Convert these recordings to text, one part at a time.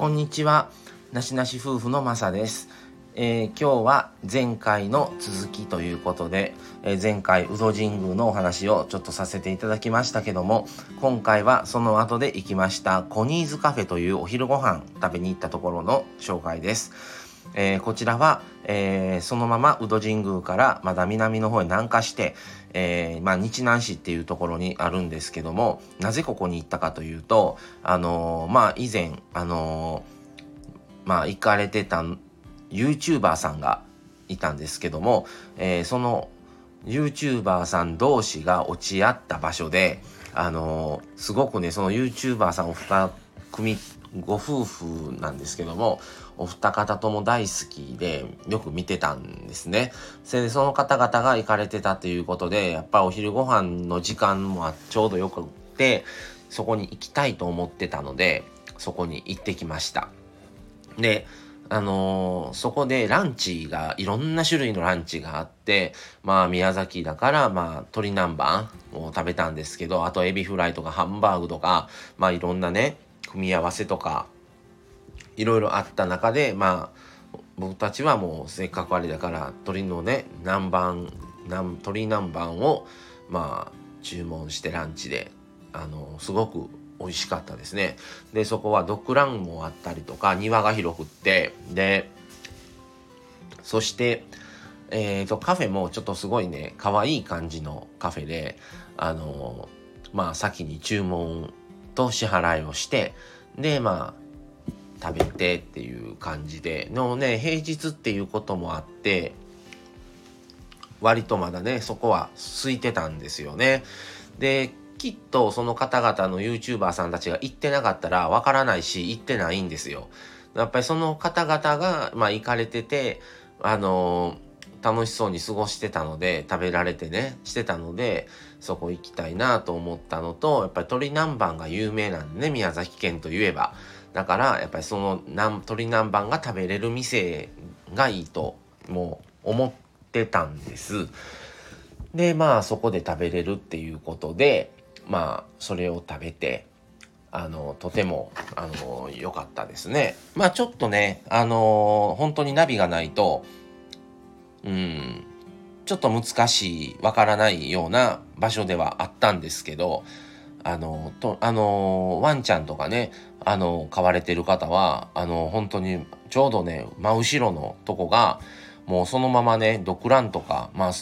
こんにちは。なしなし夫婦のまさです。えー、今日は前回の続きということで、えー、前回、宇戸神宮のお話をちょっとさせていただきましたけども、今回はその後で行きましたコニーズカフェというお昼ご飯食べに行ったところの紹介です。えー、こちらは、えー、そのまま宇戸神宮からまだ南の方へ南下して、えー、まあ、日南市っていうところにあるんですけどもなぜここに行ったかというとあのまあ以前あのまあ行かれてた YouTuber さんがいたんですけども、えその YouTuber さん同士が落ち合った場所であのすごくねその YouTuber さんを2組ご夫婦なんですけどもお二方とも大好きでよく見てたんですね。それでその方々が行かれてたということでやっぱお昼ご飯の時間もちょうどよくってそこに行きたいと思ってたのでそこに行ってきました。であのー、そこでランチが、いろんな種類のランチがあって、まあ宮崎だから、まあ鶏南蛮を食べたんですけど、あとエビフライとかハンバーグとか、まあいろんなね、組み合わせとかいろいろあった中でまあ僕たちはもうせっかくあれだから鶏のね南蛮鶏南蛮をまあ注文してランチであのすごく美味しかったですね。でそこはドッグランもあったりとか庭が広くってでそしてえーと、カフェもちょっとすごいね可愛い感じのカフェであのまあ先に注文と支払いをしてでまあ食べてっていう感じでのね平日っていうこともあって割とまだねそこは空いてたんですよね。できっとその方々の YouTuber さんたちが行ってなかったらわからないし行ってないんですよ。やっぱりその方々が、まあ、行かれててあのー楽しそうに過ごしてたので食べられてねしてたのでそこ行きたいなと思ったのとやっぱり鶏南蛮が有名なんでね宮崎県といえば。だからやっぱりその鶏南蛮が食べれる店がいいともう思ってたんです。でまあそこで食べれるっていうことでまあそれを食べてあのとてもあの良かったですね。まあちょっとねあの本当にナビがないとうん、ちょっと難しい、わからないような場所ではあったんですけど、あの、と、あの、ワンちゃんとかね、あの、飼われてる方は、あの、本当に、ちょうどね、真後ろのとこが、もうそのままね、ドッグランとか、まあ、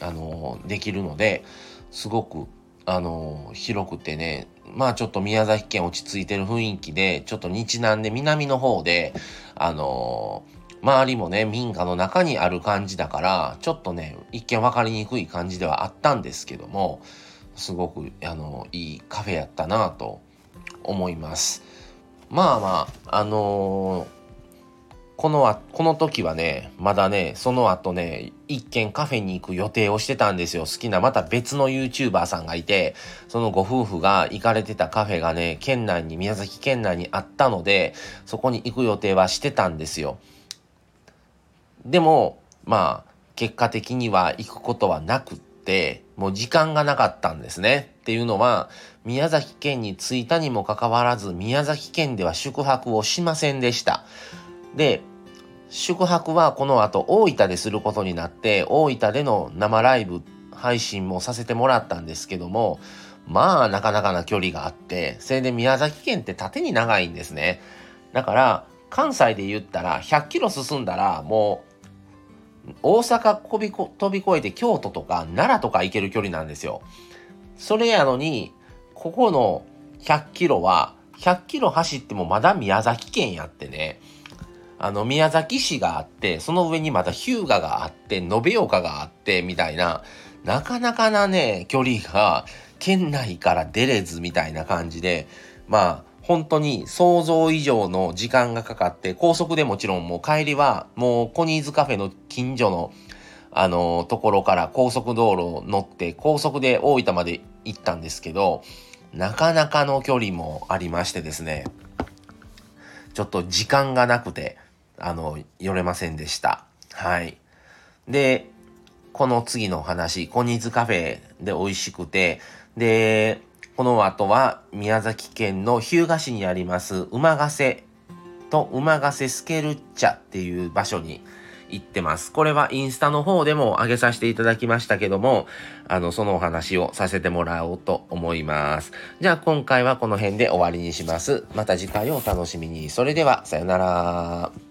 あの、できるので、すごく、あの、広くてね、まあちょっと宮崎県落ち着いてる雰囲気で、ちょっと日南で南の方で、あの周りもね、民家の中にある感じだから、ちょっとね、一見分かりにくい感じではあったんですけども、すごく、あの、いいカフェやったなと思います。まあまあ、あのー、このこの時はね、まだね、その後ね、一軒カフェに行く予定をしてたんですよ。好きなまた別の YouTuber さんがいて、そのご夫婦が行かれてたカフェがね、県内に、宮崎県内にあったので、そこに行く予定はしてたんですよ。でも、まあ、結果的には行くことはなくって、もう時間がなかったんですね。っていうのは、宮崎県に着いたにもかかわらず、宮崎県では宿泊をしませんでした。で、宿泊はこの後大分ですることになって、大分での生ライブ配信もさせてもらったんですけども、まあなかなかな距離があって、それで宮崎県って縦に長いんですね。だから、関西で言ったら100キロ進んだらもう大阪飛び飛び越えて京都とか奈良とか行ける距離なんですよ。それやのに、ここの100キロは、100キロ走ってもまだ宮崎県やってね、あの、宮崎市があって、その上にまた日向があって、延岡があって、みたいな、なかなかなね、距離が県内から出れずみたいな感じで、まあ、本当に想像以上の時間がかかって、高速でもちろんもう帰りはもうコニーズカフェの近所のあのところから高速道路を乗って高速で大分まで行ったんですけど、なかなかの距離もありましてですね、ちょっと時間がなくて、あの、寄れませんでした。はい。で、この次の話、コニーズカフェで美味しくて、で、この後は宮崎県の日向市にあります馬ヶ瀬と馬ヶ瀬スケルッチャっていう場所に行ってます。これはインスタの方でも上げさせていただきましたけども、あの、そのお話をさせてもらおうと思います。じゃあ今回はこの辺で終わりにします。また次回をお楽しみに。それでは、さよなら。